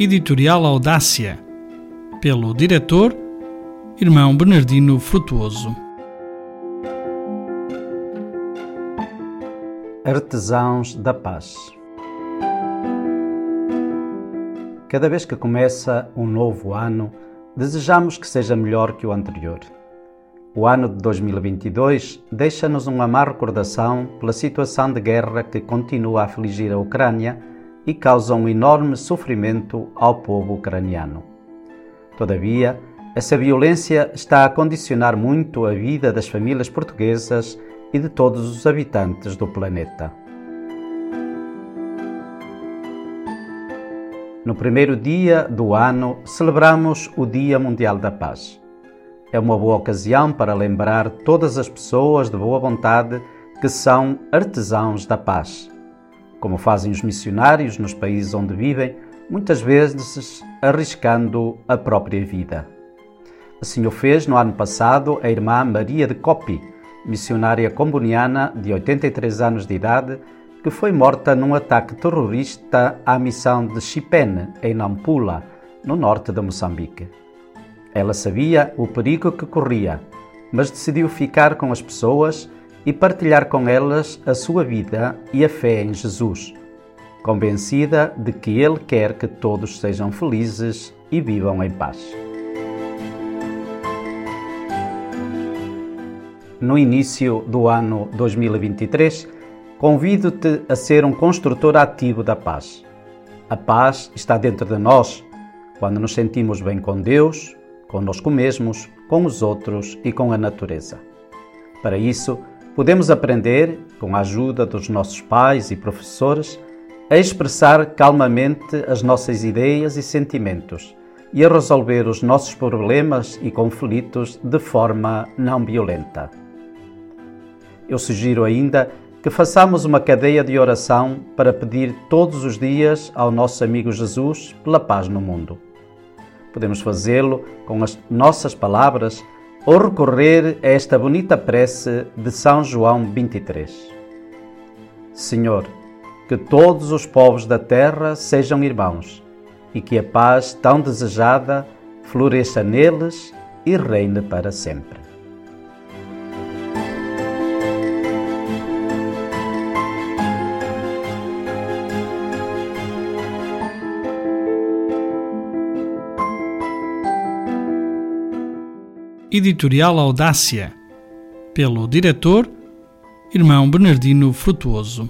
Editorial Audácia, pelo diretor Irmão Bernardino Frutuoso. Artesãos da Paz. Cada vez que começa um novo ano, desejamos que seja melhor que o anterior. O ano de 2022 deixa-nos uma má recordação pela situação de guerra que continua a afligir a Ucrânia e causa um enorme sofrimento ao povo ucraniano. Todavia, essa violência está a condicionar muito a vida das famílias portuguesas e de todos os habitantes do planeta. No primeiro dia do ano, celebramos o Dia Mundial da Paz. É uma boa ocasião para lembrar todas as pessoas de boa vontade que são artesãos da paz como fazem os missionários nos países onde vivem, muitas vezes arriscando a própria vida. Assim o fez no ano passado a irmã Maria de Copi, missionária comboniana de 83 anos de idade, que foi morta num ataque terrorista à missão de Chipene, em Nampula, no norte de Moçambique. Ela sabia o perigo que corria, mas decidiu ficar com as pessoas e partilhar com elas a sua vida e a fé em Jesus, convencida de que Ele quer que todos sejam felizes e vivam em paz. No início do ano 2023, convido-te a ser um construtor ativo da paz. A paz está dentro de nós quando nos sentimos bem com Deus, conosco mesmos, com os outros e com a natureza. Para isso, podemos aprender, com a ajuda dos nossos pais e professores, a expressar calmamente as nossas ideias e sentimentos e a resolver os nossos problemas e conflitos de forma não violenta. Eu sugiro ainda que façamos uma cadeia de oração para pedir todos os dias ao nosso amigo Jesus pela paz no mundo. Podemos fazê-lo com as nossas palavras ou recorrer a esta bonita prece de São João 23. Senhor, que todos os povos da terra sejam irmãos e que a paz tão desejada floresça neles e reine para sempre. Editorial Audácia, pelo diretor Irmão Bernardino Frutuoso.